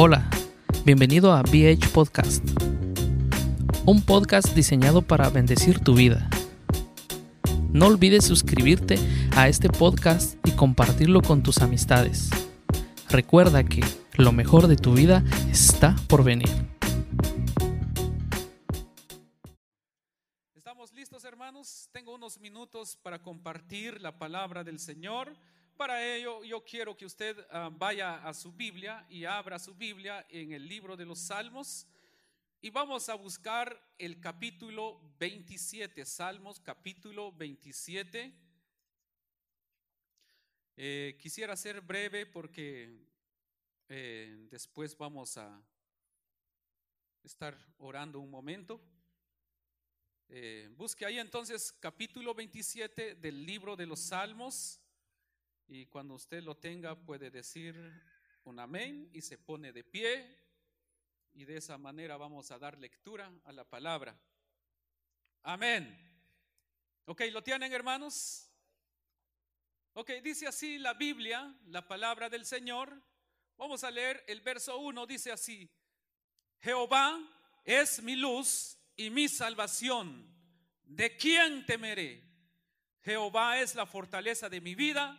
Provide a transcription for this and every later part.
Hola, bienvenido a BH Podcast, un podcast diseñado para bendecir tu vida. No olvides suscribirte a este podcast y compartirlo con tus amistades. Recuerda que lo mejor de tu vida está por venir. ¿Estamos listos, hermanos? Tengo unos minutos para compartir la palabra del Señor. Para ello, yo quiero que usted ah, vaya a su Biblia y abra su Biblia en el libro de los Salmos. Y vamos a buscar el capítulo 27, Salmos capítulo 27. Eh, quisiera ser breve porque eh, después vamos a estar orando un momento. Eh, busque ahí entonces capítulo 27 del libro de los Salmos y cuando usted lo tenga puede decir un amén y se pone de pie y de esa manera vamos a dar lectura a la palabra. Amén. Ok, ¿lo tienen hermanos? Ok, dice así la Biblia, la palabra del Señor. Vamos a leer el verso 1, dice así, Jehová es mi luz y mi salvación. ¿De quién temeré? Jehová es la fortaleza de mi vida.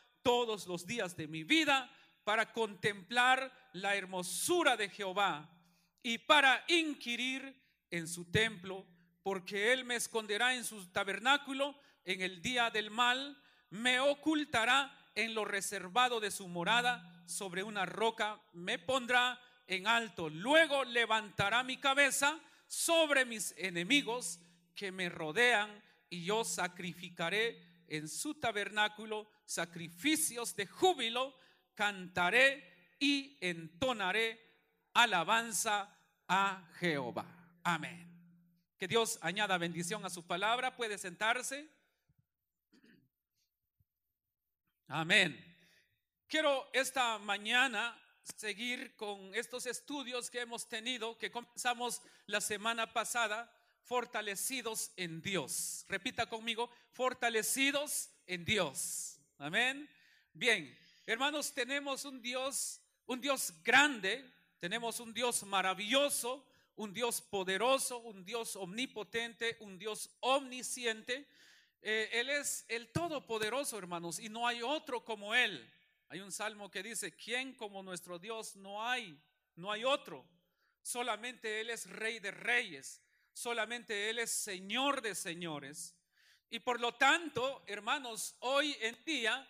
todos los días de mi vida para contemplar la hermosura de Jehová y para inquirir en su templo, porque Él me esconderá en su tabernáculo en el día del mal, me ocultará en lo reservado de su morada, sobre una roca me pondrá en alto. Luego levantará mi cabeza sobre mis enemigos que me rodean y yo sacrificaré en su tabernáculo sacrificios de júbilo, cantaré y entonaré alabanza a Jehová. Amén. Que Dios añada bendición a su palabra. Puede sentarse. Amén. Quiero esta mañana seguir con estos estudios que hemos tenido, que comenzamos la semana pasada, fortalecidos en Dios. Repita conmigo, fortalecidos en Dios. Amén. Bien, hermanos, tenemos un Dios, un Dios grande, tenemos un Dios maravilloso, un Dios poderoso, un Dios omnipotente, un Dios omnisciente. Eh, él es el todopoderoso, hermanos, y no hay otro como Él. Hay un salmo que dice, ¿quién como nuestro Dios no hay? No hay otro. Solamente Él es rey de reyes. Solamente Él es Señor de señores. Y por lo tanto, hermanos, hoy en día,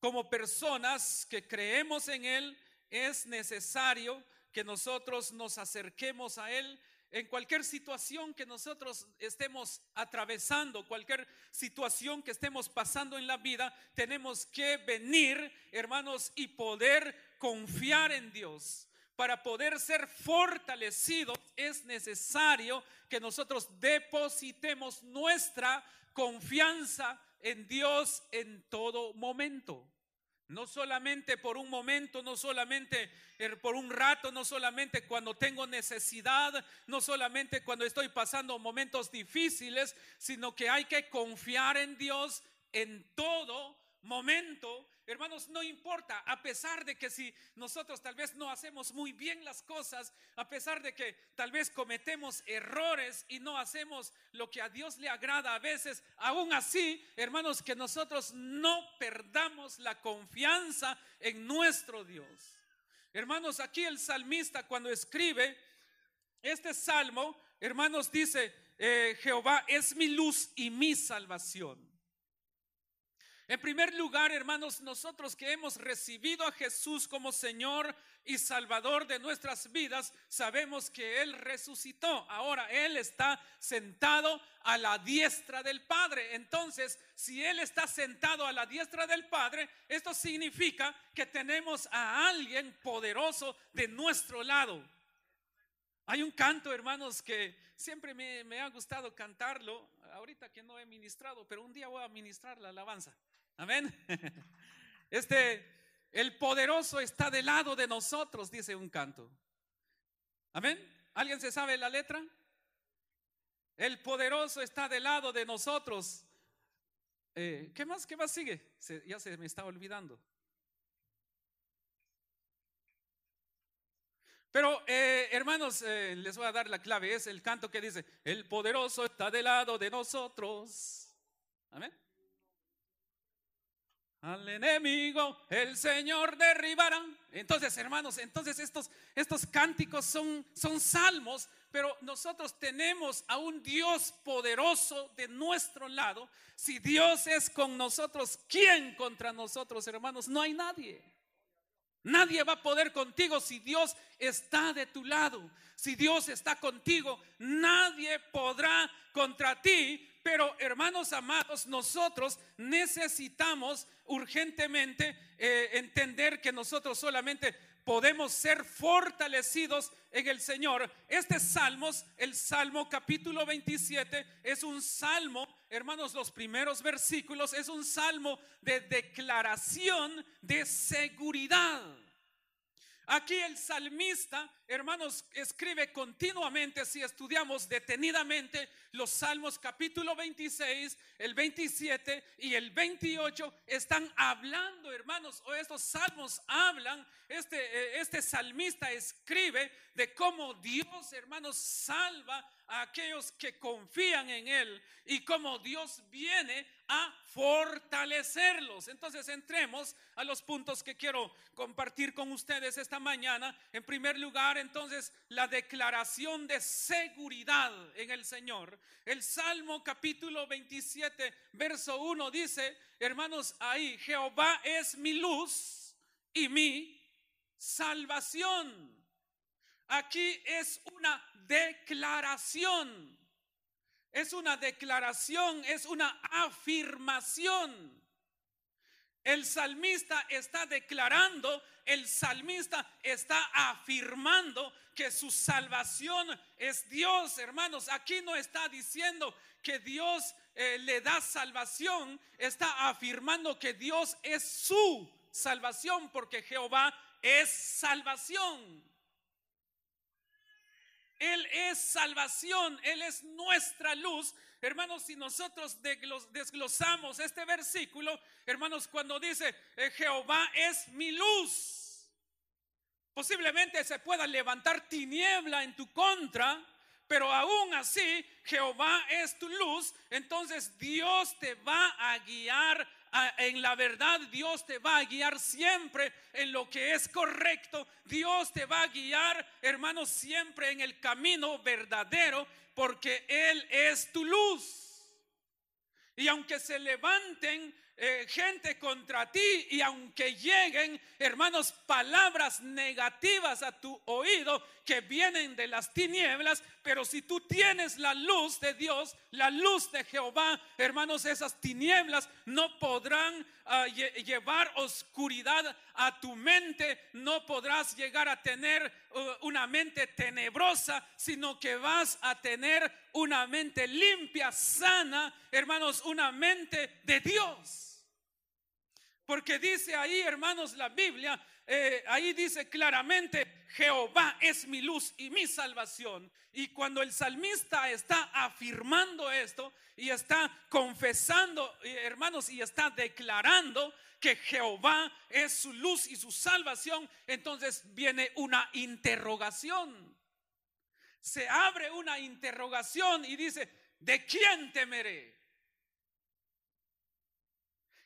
como personas que creemos en Él, es necesario que nosotros nos acerquemos a Él en cualquier situación que nosotros estemos atravesando, cualquier situación que estemos pasando en la vida, tenemos que venir, hermanos, y poder confiar en Dios. Para poder ser fortalecidos es necesario que nosotros depositemos nuestra confianza en Dios en todo momento. No solamente por un momento, no solamente er, por un rato, no solamente cuando tengo necesidad, no solamente cuando estoy pasando momentos difíciles, sino que hay que confiar en Dios en todo momento Hermanos, no importa, a pesar de que si nosotros tal vez no hacemos muy bien las cosas, a pesar de que tal vez cometemos errores y no hacemos lo que a Dios le agrada a veces, aún así, hermanos, que nosotros no perdamos la confianza en nuestro Dios. Hermanos, aquí el salmista cuando escribe este salmo, hermanos, dice, eh, Jehová es mi luz y mi salvación. En primer lugar, hermanos, nosotros que hemos recibido a Jesús como Señor y Salvador de nuestras vidas, sabemos que Él resucitó. Ahora Él está sentado a la diestra del Padre. Entonces, si Él está sentado a la diestra del Padre, esto significa que tenemos a alguien poderoso de nuestro lado. Hay un canto, hermanos, que siempre me, ha gustado cantarlo. Ahorita que no he ministrado, pero un día voy a ministrar la alabanza. Amén. Este, el poderoso está del lado de nosotros, dice un canto. Amén. ¿Alguien se sabe la letra? El poderoso está del lado de nosotros. Eh, ¿Qué más? ¿Qué más sigue? ya se me está olvidando. Pero eh, hermanos, eh, les voy a dar la clave. Es el canto que dice, el poderoso está del lado de nosotros. Amén. Al enemigo el Señor derribará. Entonces, hermanos, entonces estos, estos cánticos son, son salmos, pero nosotros tenemos a un Dios poderoso de nuestro lado. Si Dios es con nosotros, ¿quién contra nosotros, hermanos? No hay nadie. Nadie va a poder contigo si Dios está de tu lado. Si Dios está contigo, nadie podrá contra ti pero hermanos amados, nosotros necesitamos urgentemente eh, entender que nosotros solamente podemos ser fortalecidos en el Señor. Este Salmos, el Salmo capítulo 27, es un salmo, hermanos, los primeros versículos, es un salmo de declaración de seguridad. Aquí el salmista, hermanos, escribe continuamente, si estudiamos detenidamente los salmos capítulo 26, el 27 y el 28, están hablando, hermanos, o estos salmos hablan, este, eh, este salmista escribe de cómo Dios, hermanos, salva a aquellos que confían en Él y cómo Dios viene a fortalecerlos. Entonces entremos a los puntos que quiero compartir con ustedes esta mañana. En primer lugar, entonces, la declaración de seguridad en el Señor. El Salmo capítulo 27, verso 1 dice, hermanos, ahí, Jehová es mi luz y mi salvación. Aquí es una declaración. Es una declaración, es una afirmación. El salmista está declarando, el salmista está afirmando que su salvación es Dios, hermanos. Aquí no está diciendo que Dios eh, le da salvación, está afirmando que Dios es su salvación, porque Jehová es salvación. Él es salvación, Él es nuestra luz. Hermanos, si nosotros desglosamos este versículo, hermanos, cuando dice, eh, Jehová es mi luz, Posiblemente se pueda levantar tiniebla en tu contra, pero aún así Jehová es tu luz, entonces Dios te va a guiar en la verdad, Dios te va a guiar siempre en lo que es correcto, Dios te va a guiar, hermanos, siempre en el camino verdadero, porque Él es tu luz. Y aunque se levanten eh, gente contra ti y aunque lleguen, hermanos, palabras negativas a tu oído que vienen de las tinieblas, pero si tú tienes la luz de Dios, la luz de Jehová, hermanos, esas tinieblas no podrán ah, llevar oscuridad a tu mente, no podrás llegar a tener uh, una mente tenebrosa, sino que vas a tener una mente limpia, sana, hermanos, una mente de Dios. Porque dice ahí, hermanos, la Biblia, eh, ahí dice claramente, Jehová es mi luz y mi salvación. Y cuando el salmista está afirmando esto y está confesando, eh, hermanos, y está declarando que Jehová es su luz y su salvación, entonces viene una interrogación. Se abre una interrogación y dice, ¿de quién temeré?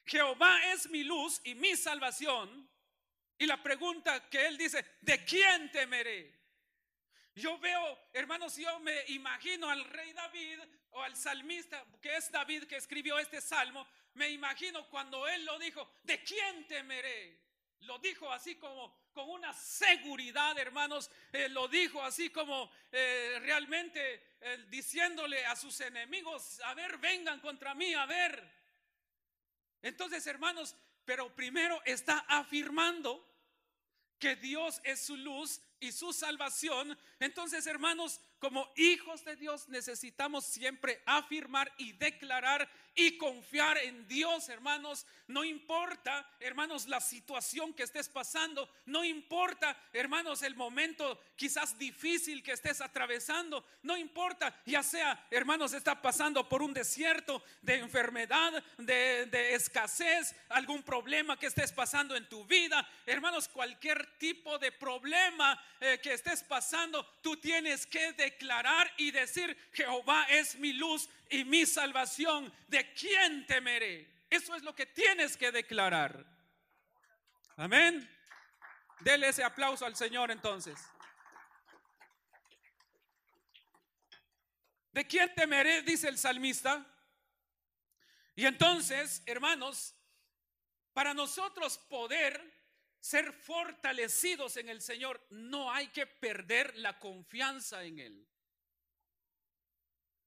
Jehová es mi luz y mi salvación. Y la pregunta que él dice, ¿de quién temeré? Yo veo, hermanos, yo me imagino al rey David o al salmista, que es David que escribió este salmo, me imagino cuando él lo dijo, ¿de quién temeré? Lo dijo así como con una seguridad, hermanos, eh, lo dijo así como eh, realmente eh, diciéndole a sus enemigos, a ver, vengan contra mí, a ver. Entonces, hermanos, pero primero está afirmando que Dios es su luz y su salvación. Entonces, hermanos, como hijos de Dios necesitamos siempre afirmar y declarar y confiar en Dios, hermanos. No importa, hermanos, la situación que estés pasando. No importa, hermanos, el momento quizás difícil que estés atravesando. No importa, ya sea, hermanos, está pasando por un desierto de enfermedad, de, escasez, algún problema que estés pasando en tu vida. Hermanos, cualquier tipo de problema eh, que estés pasando, tú tienes que declarar y decir, Jehová es mi luz y mi salvación, ¿de quién temeré? Eso es lo que tienes que declarar. Amén. Dele ese aplauso al Señor entonces. ¿De quién temeré? Dice el salmista. Y entonces, hermanos, para nosotros poder ser fortalecidos en el Señor, no hay que perder la confianza en Él.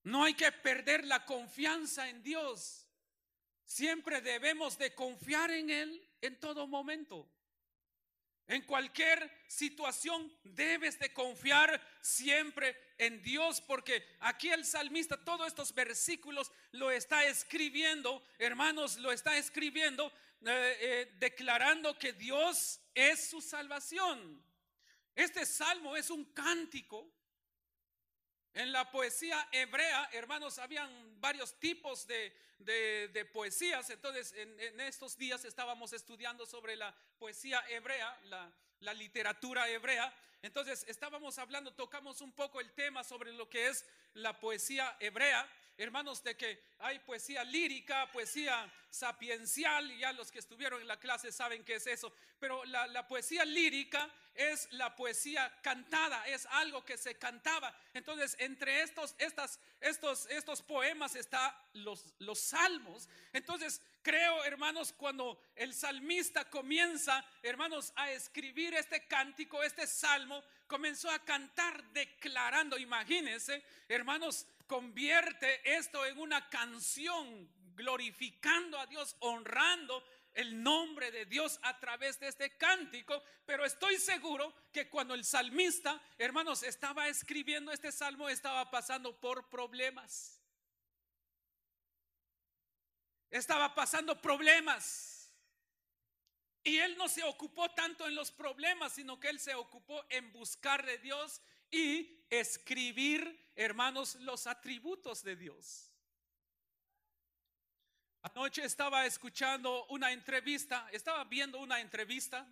No hay que perder la confianza en Dios. Siempre debemos de confiar en Él en todo momento. En cualquier situación debes de confiar siempre en Dios, porque aquí el salmista, todos estos versículos lo está escribiendo, hermanos, lo está escribiendo, eh, eh, declarando que Dios es su salvación. Este salmo es un cántico en la poesía hebrea, hermanos, habían varios tipos de, poesías. Entonces, en, estos días estábamos estudiando sobre la poesía hebrea, la, la literatura hebrea. Entonces, estábamos hablando, tocamos un poco el tema sobre lo que es la poesía hebrea hermanos, de que hay poesía lírica, poesía sapiencial, y ya los que estuvieron en la clase saben qué es eso, pero la, poesía lírica es la poesía cantada, es algo que se cantaba. Entonces, entre estos, estas, estos, estos poemas está los, los salmos. Entonces, creo, hermanos, cuando el salmista comienza, hermanos, a escribir este cántico, este salmo, comenzó a cantar declarando, imagínense, hermanos, convierte esto en una canción glorificando a Dios, honrando el nombre de Dios a través de este cántico, pero estoy seguro que cuando el salmista, hermanos, estaba escribiendo este salmo, estaba pasando por problemas. Estaba pasando problemas. Y él no se ocupó tanto en los problemas, sino que él se ocupó en buscar de Dios y escribir, hermanos, los atributos de Dios. Anoche estaba escuchando una entrevista, estaba viendo una entrevista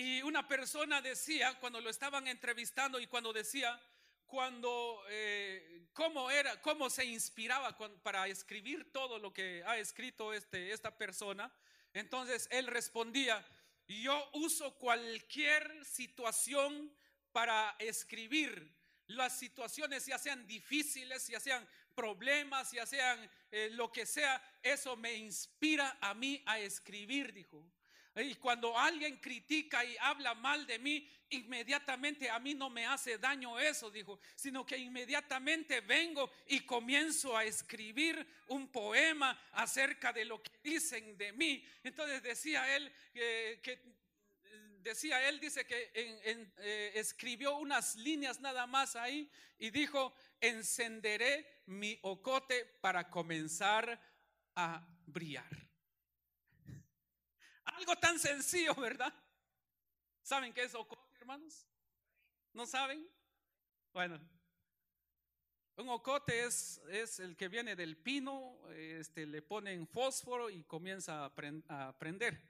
Y una persona decía, cuando lo estaban entrevistando y cuando decía, cuando, eh, cómo era, cómo se inspiraba para escribir todo lo que ha escrito este, esta persona, entonces él respondía, yo uso cualquier situación para escribir las situaciones, ya sean difíciles, ya sean problemas, ya sean eh, lo que sea, eso me inspira a mí a escribir, dijo. Y cuando alguien critica y habla mal de mí, inmediatamente a mí no me hace daño eso, dijo, sino que inmediatamente vengo y comienzo a escribir un poema acerca de lo que dicen de mí. Entonces decía él que decía él, dice que eh, escribió unas líneas nada más ahí y dijo, encenderé mi ocote para comenzar a brillar. Algo tan sencillo, ¿verdad? ¿Saben qué es ocote, hermanos? ¿No saben? Bueno, un ocote es, el que viene del pino, este, le ponen fósforo y comienza a, prender.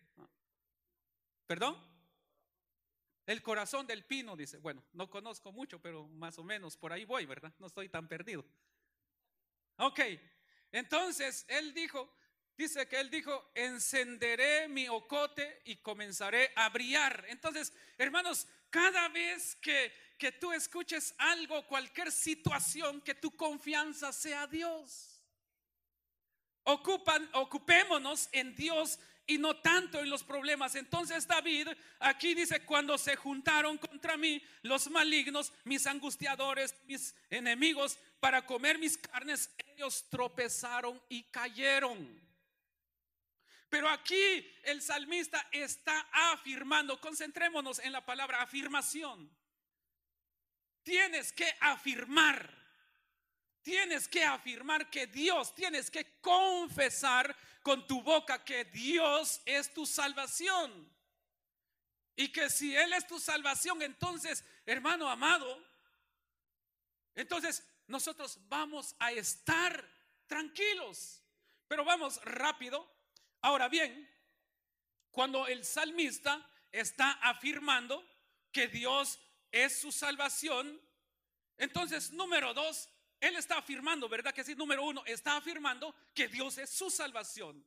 ¿Perdón? El corazón del pino, dice. Bueno, no conozco mucho, pero más o menos por ahí voy, ¿verdad? No estoy tan perdido. Ok, entonces él dijo, dice que él dijo, encenderé mi ocote y comenzaré a brillar. Entonces, hermanos, cada vez que, que tú escuches algo, cualquier situación, que tu confianza sea Dios. Ocupan, ocupémonos en Dios y no tanto en los problemas. Entonces David aquí dice, cuando se juntaron contra mí los malignos, mis angustiadores, mis enemigos, para comer mis carnes, ellos tropezaron y cayeron. Pero aquí el salmista está afirmando, concentrémonos en la palabra afirmación. Tienes que afirmar, tienes que afirmar que Dios, tienes que confesar con tu boca que Dios es tu salvación. Y que si Él es tu salvación, entonces, hermano amado, entonces nosotros vamos a estar tranquilos. Pero vamos rápido Ahora bien, cuando el salmista está afirmando que Dios es su salvación, entonces número dos, él está afirmando, ¿verdad que sí? Número uno, está afirmando que Dios es su salvación.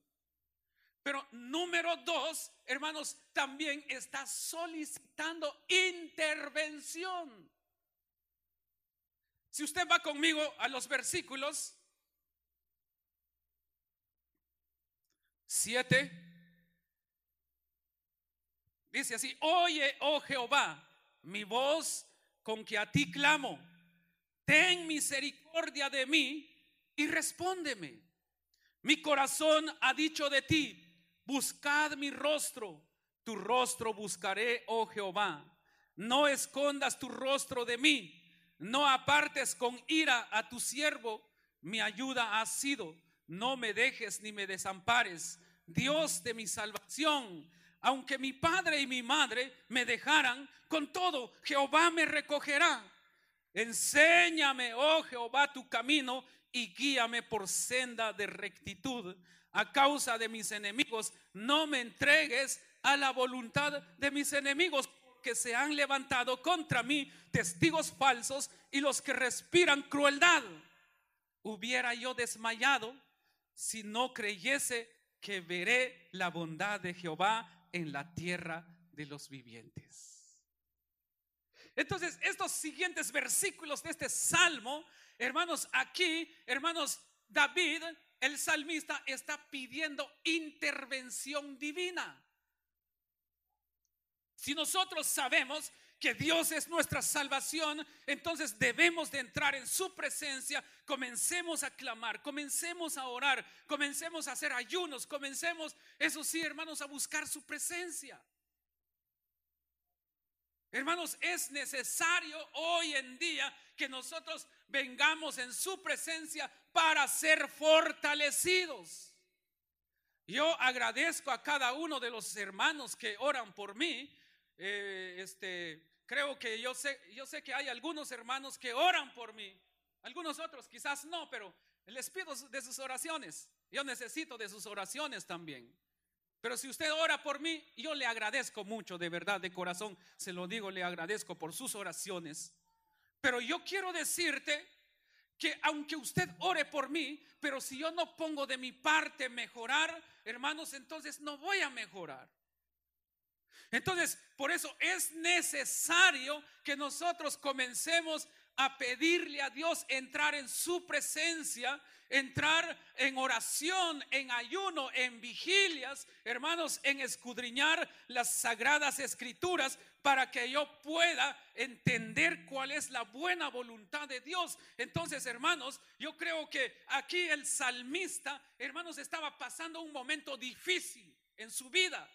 Pero número dos, hermanos, también está solicitando intervención. Si usted va conmigo a los versículos 7. Dice así, oye, oh Jehová, mi voz con que a ti clamo, ten misericordia de mí y respóndeme. Mi corazón ha dicho de ti, buscad mi rostro, tu rostro buscaré, oh Jehová. No escondas tu rostro de mí, no apartes con ira a tu siervo, mi ayuda ha sido no me dejes ni me desampares, Dios de mi salvación. Aunque mi padre y mi madre me dejaran, con todo Jehová me recogerá. Enséñame, oh Jehová, tu camino y guíame por senda de rectitud. A causa de mis enemigos, no me entregues a la voluntad de mis enemigos, que se han levantado contra mí testigos falsos y los que respiran crueldad. Hubiera yo desmayado si no creyese que veré la bondad de Jehová en la tierra de los vivientes. Entonces, estos siguientes versículos de este salmo, hermanos, aquí, hermanos, David, el salmista, está pidiendo intervención divina. Si nosotros sabemos que Dios es nuestra salvación, entonces debemos de entrar en su presencia, comencemos a clamar, comencemos a orar, comencemos a hacer ayunos, comencemos, eso sí, hermanos, a buscar su presencia. Hermanos, es necesario hoy en día que nosotros vengamos en su presencia para ser fortalecidos. Yo agradezco a cada uno de los hermanos que oran por mí. Eh, este, creo que yo sé, yo sé que hay algunos hermanos que oran por mí, algunos otros quizás no, pero les pido de sus oraciones. Yo necesito de sus oraciones también. Pero si usted ora por mí, yo le agradezco mucho, de verdad, de corazón, se lo digo, le agradezco por sus oraciones. Pero yo quiero decirte que aunque usted ore por mí, pero si yo no pongo de mi parte mejorar, hermanos, entonces no voy a mejorar. Entonces, por eso es necesario que nosotros comencemos a pedirle a Dios entrar en su presencia, entrar en oración, en ayuno, en vigilias, hermanos, en escudriñar las sagradas escrituras para que yo pueda entender cuál es la buena voluntad de Dios. Entonces, hermanos, yo creo que aquí el salmista, hermanos, estaba pasando un momento difícil en su vida.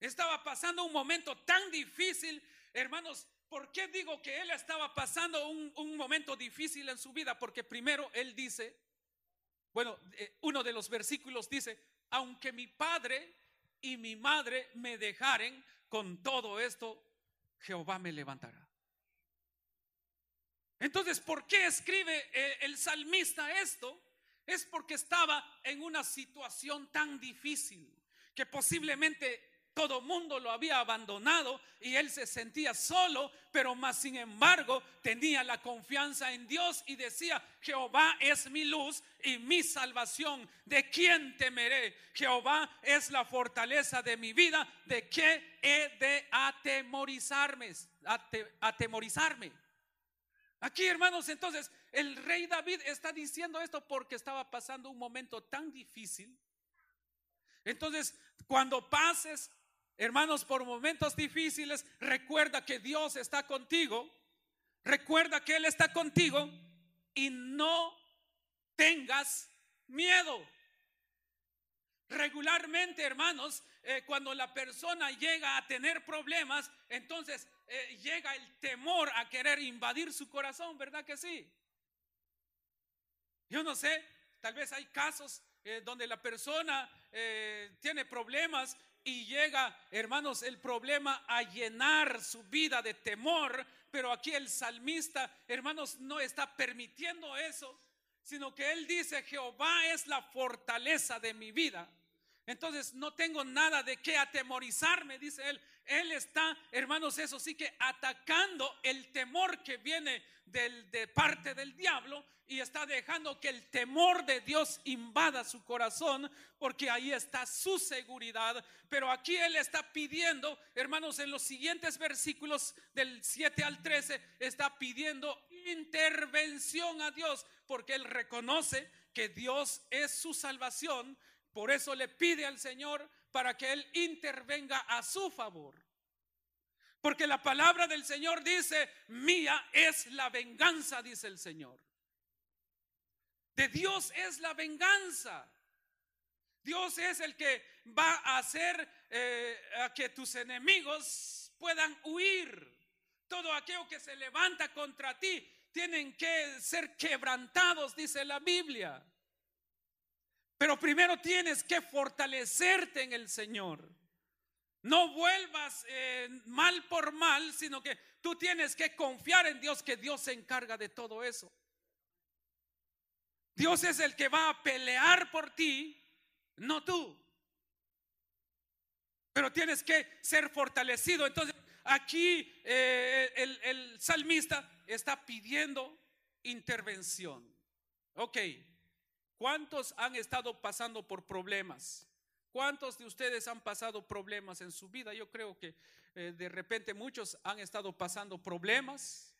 Estaba pasando un momento tan difícil, hermanos. ¿Por qué digo que él estaba pasando un, momento difícil en su vida? Porque primero él dice, bueno, eh, uno de los versículos dice, aunque mi padre y mi madre me dejaren, con todo esto Jehová me levantará. Entonces, ¿por qué escribe eh, el salmista esto? Es porque estaba en una situación tan difícil que posiblemente todo mundo lo había abandonado y él se sentía solo, pero más sin embargo tenía la confianza en Dios y decía, Jehová es mi luz y mi salvación, ¿de quién temeré? Jehová es la fortaleza de mi vida, ¿de qué he de atemorizarme? atemorizarme. Aquí, hermanos, entonces el rey David está diciendo esto porque estaba pasando un momento tan difícil. Entonces, cuando pases Hermanos, por momentos difíciles, recuerda que Dios está contigo. Recuerda que Él está contigo y no tengas miedo. Regularmente, hermanos, eh, cuando la persona llega a tener problemas, entonces eh, llega el temor a querer invadir su corazón, ¿verdad que sí? Yo no sé, tal vez hay casos eh, donde la persona tiene problemas y llega, hermanos, el problema a llenar su vida de temor, pero aquí el salmista, hermanos, no está permitiendo eso, sino que él dice, Jehová es la fortaleza de mi vida. Entonces no tengo nada de qué atemorizarme, dice él. Él está, hermanos, eso sí que atacando el temor que viene de parte del diablo y está dejando que el temor de Dios invada su corazón porque ahí está su seguridad. Pero aquí él está pidiendo, hermanos, en los siguientes versículos del 7 al 13, está pidiendo intervención a Dios porque él reconoce que Dios es su salvación. Por eso le pide al Señor para que Él intervenga a su favor. Porque la palabra del Señor dice, mía es la venganza, dice el Señor. De Dios es la venganza. Dios es el que va a hacer eh, a que tus enemigos puedan huir. Todo aquello que se levanta contra ti tienen que ser quebrantados, dice la Biblia. Pero primero tienes que fortalecerte en el Señor. No vuelvas eh, mal por mal, sino que tú tienes que confiar en Dios, que Dios se encarga de todo eso. Dios es el que va a pelear por ti, no tú. Pero tienes que ser fortalecido. Entonces, aquí eh, el, el salmista está pidiendo intervención. Ok, ¿Cuántos han estado pasando por problemas? ¿Cuántos de ustedes han pasado problemas en su vida? Yo creo que eh, de repente muchos han estado pasando problemas.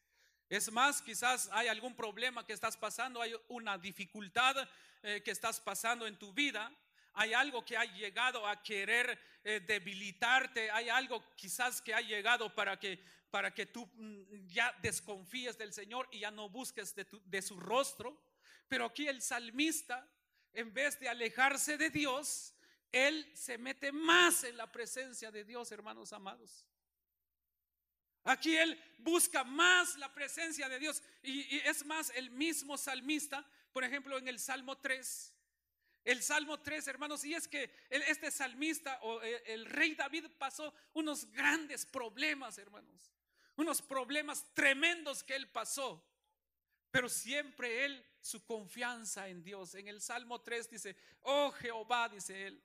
Es más, quizás hay algún problema que estás pasando, hay una dificultad eh, que estás pasando en tu vida, hay algo que ha llegado a querer eh, debilitarte, hay algo quizás que ha llegado para que, para que tú mm, ya desconfíes del Señor y ya no busques de, de su rostro. Pero aquí el salmista, en vez de alejarse de Dios, él se mete más en la presencia de Dios, hermanos amados. Aquí él busca más la presencia de Dios. Y, es más, el mismo salmista, por ejemplo, en el Salmo 3. El Salmo 3, hermanos, y es que este salmista o el, el rey David pasó unos grandes problemas, hermanos. Unos problemas tremendos que él pasó. Pero siempre él su confianza en Dios. En el Salmo 3 dice, oh Jehová, dice él,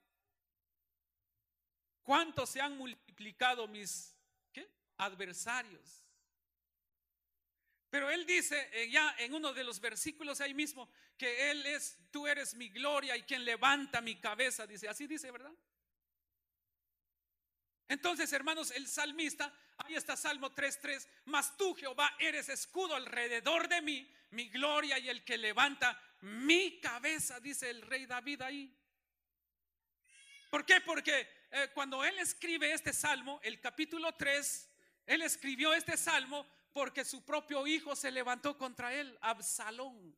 ¿Cuánto se han multiplicado mis adversarios? Pero él dice eh, ya en uno de los versículos ahí mismo que él es, tú eres mi gloria y quien levanta mi cabeza, dice, así dice, ¿verdad? Entonces, hermanos, el salmista, ahí está Salmo 3.3, mas tú, Jehová, eres escudo alrededor de mí, mi gloria y el que levanta mi cabeza, dice el rey David ahí. ¿Por qué? Porque eh, cuando él escribe este salmo, el capítulo 3, él escribió este salmo porque su propio hijo se levantó contra él, Absalón.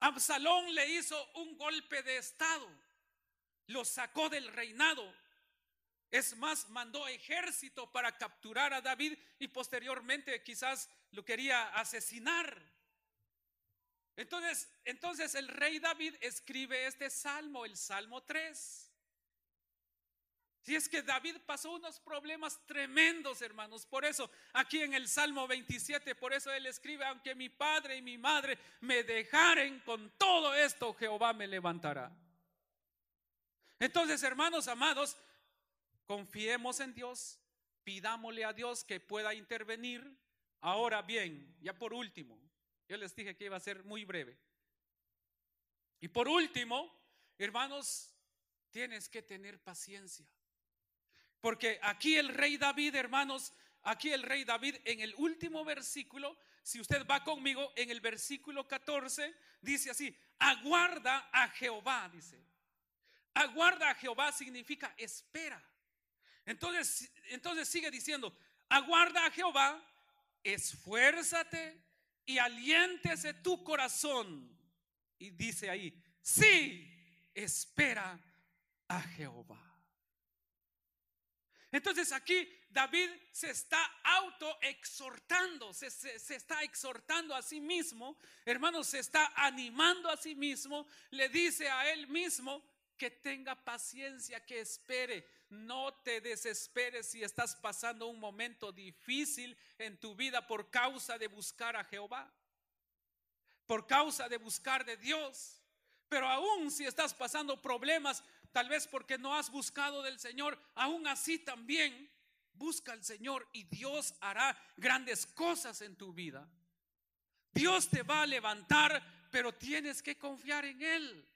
Absalón le hizo un golpe de estado, lo sacó del reinado es más, mandó ejército para capturar a David y posteriormente quizás lo quería asesinar. Entonces, entonces el rey David escribe este salmo, el Salmo 3. Si es que David pasó unos problemas tremendos, hermanos. Por eso, aquí en el Salmo 27, por eso él escribe, aunque mi padre y mi madre me dejaren con todo esto, Jehová me levantará. Entonces, hermanos amados, Confiemos en Dios, pidámosle a Dios que pueda intervenir. Ahora bien, ya por último, yo les dije que iba a ser muy breve. Y por último, hermanos, tienes que tener paciencia. Porque aquí el rey David, hermanos, aquí el rey David en el último versículo, si usted va conmigo en el versículo 14, dice así, aguarda a Jehová, dice. Aguarda a Jehová significa espera. Entonces, entonces sigue diciendo, aguarda a Jehová, esfuérzate y aliéntese tu corazón. Y dice ahí, sí, espera a Jehová. Entonces aquí David se está auto exhortando, se, se, está exhortando a sí mismo, hermanos, se está animando a sí mismo, le dice a él mismo que tenga paciencia, que espere. No te desesperes si estás pasando un momento difícil en tu vida por causa de buscar a Jehová, por causa de buscar de Dios. Pero aún si estás pasando problemas, tal vez porque no has buscado del Señor, aún así también busca al Señor y Dios hará grandes cosas en tu vida. Dios te va a levantar, pero tienes que confiar en Él.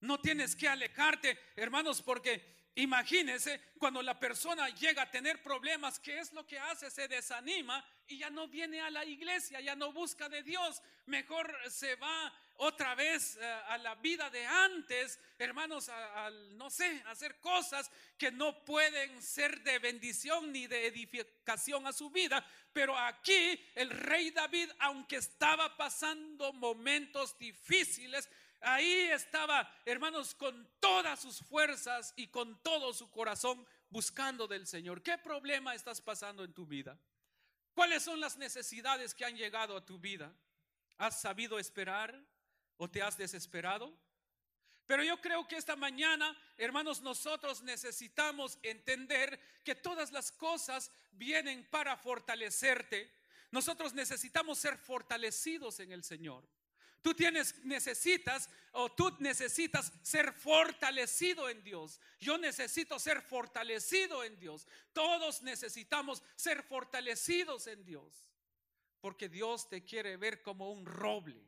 No tienes que alejarte, hermanos, porque Imagínense cuando la persona llega a tener problemas, ¿qué es lo que hace? Se desanima y ya no viene a la iglesia, ya no busca de Dios, mejor se va otra vez eh, a la vida de antes, hermanos, al no sé, hacer cosas que no pueden ser de bendición ni de edificación a su vida. Pero aquí el rey David, aunque estaba pasando momentos difíciles, Ahí estaba, hermanos, con todas sus fuerzas y con todo su corazón buscando del Señor. ¿Qué problema estás pasando en tu vida? ¿Cuáles son las necesidades que han llegado a tu vida? ¿Has sabido esperar o te has desesperado? Pero yo creo que esta mañana, hermanos, nosotros necesitamos entender que todas las cosas vienen para fortalecerte. Nosotros necesitamos ser fortalecidos en el Señor. Tú tienes, necesitas o tú necesitas ser fortalecido en Dios. Yo necesito ser fortalecido en Dios. Todos necesitamos ser fortalecidos en Dios. Porque Dios te quiere ver como un roble.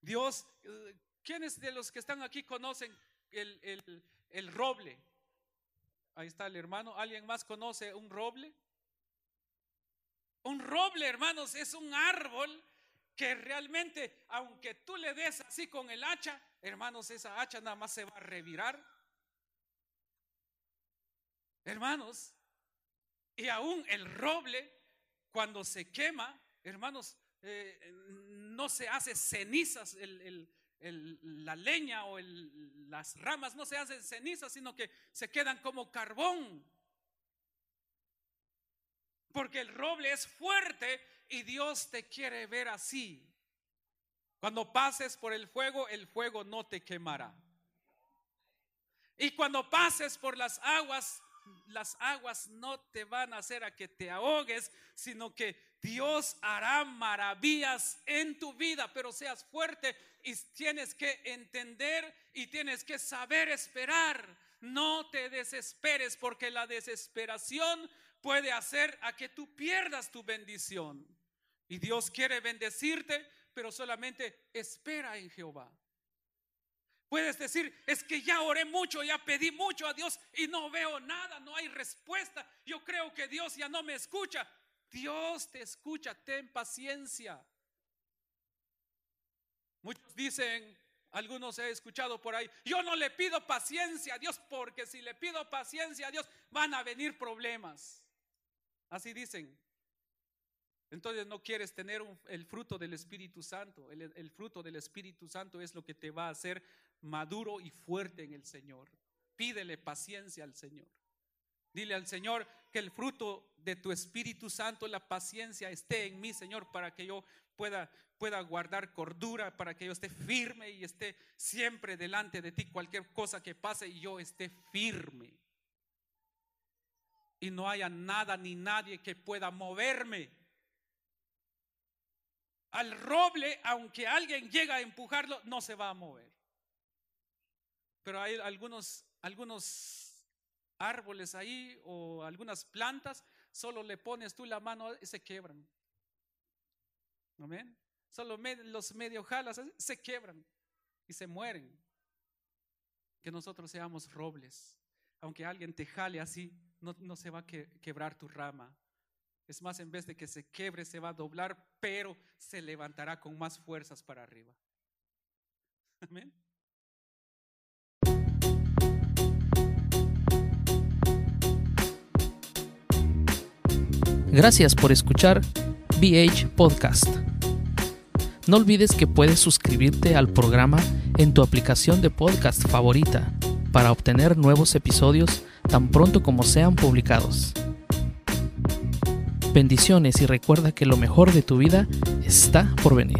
Dios, eh, ¿quiénes de los que están aquí conocen el, el, el roble? Ahí está el hermano. ¿Alguien más conoce un roble? Un roble, hermanos, es un árbol que realmente, aunque tú le des así con el hacha, hermanos, esa hacha nada más se va a revirar. Hermanos, y aún el roble, cuando se quema, hermanos, eh, no se hace cenizas, la leña o las ramas no se hacen cenizas, sino que se quedan como carbón. Porque el roble es fuerte y Dios te quiere ver así. Cuando pases por el fuego, el fuego no te quemará. Y cuando pases por las aguas, las aguas no te van a hacer a que te ahogues, sino que Dios hará maravillas en tu vida, pero seas fuerte y tienes que entender y tienes que saber esperar. No te desesperes porque la desesperación puede hacer a que tú pierdas tu bendición. Y Dios quiere bendecirte, pero solamente espera en Jehová. Puedes decir, es que ya oré mucho, ya pedí mucho a Dios y no veo nada, no hay respuesta. Yo creo que Dios ya no me escucha. Dios te escucha, ten paciencia. Muchos dicen, algunos he escuchado por ahí, yo no le pido paciencia a Dios porque si le pido paciencia a Dios van a venir problemas. Así dicen. Entonces no quieres tener el fruto del Espíritu Santo. el, fruto del Espíritu Santo es lo que te va a hacer maduro y fuerte en el Señor. Pídele paciencia al Señor. Dile al Señor que el fruto de tu Espíritu Santo, la paciencia, esté en mí, Señor, para que yo pueda, pueda guardar cordura, para que yo esté firme y esté siempre delante de ti. Cualquier cosa que pase y yo esté firme. Y no haya nada ni nadie que pueda moverme. Al roble, aunque alguien llega a empujarlo, no se va a mover. Pero hay algunos, algunos árboles ahí o algunas plantas, solo le pones tú la mano y se quebran. Amén. Solo los medio jalas se quebran y se mueren. Que nosotros seamos robles. Aunque alguien te jale así, no, no se va a quebrar tu rama. Es más, en vez de que se quebre, se va a doblar, pero se levantará con más fuerzas para arriba. Amén. Gracias por escuchar BH Podcast. No olvides que puedes suscribirte al programa en tu aplicación de podcast favorita para obtener nuevos episodios tan pronto como sean publicados. Bendiciones y recuerda que lo mejor de tu vida está por venir.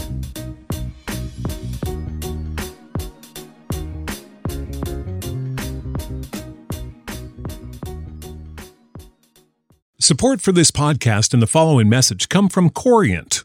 Support for this podcast and the following message come from Corient.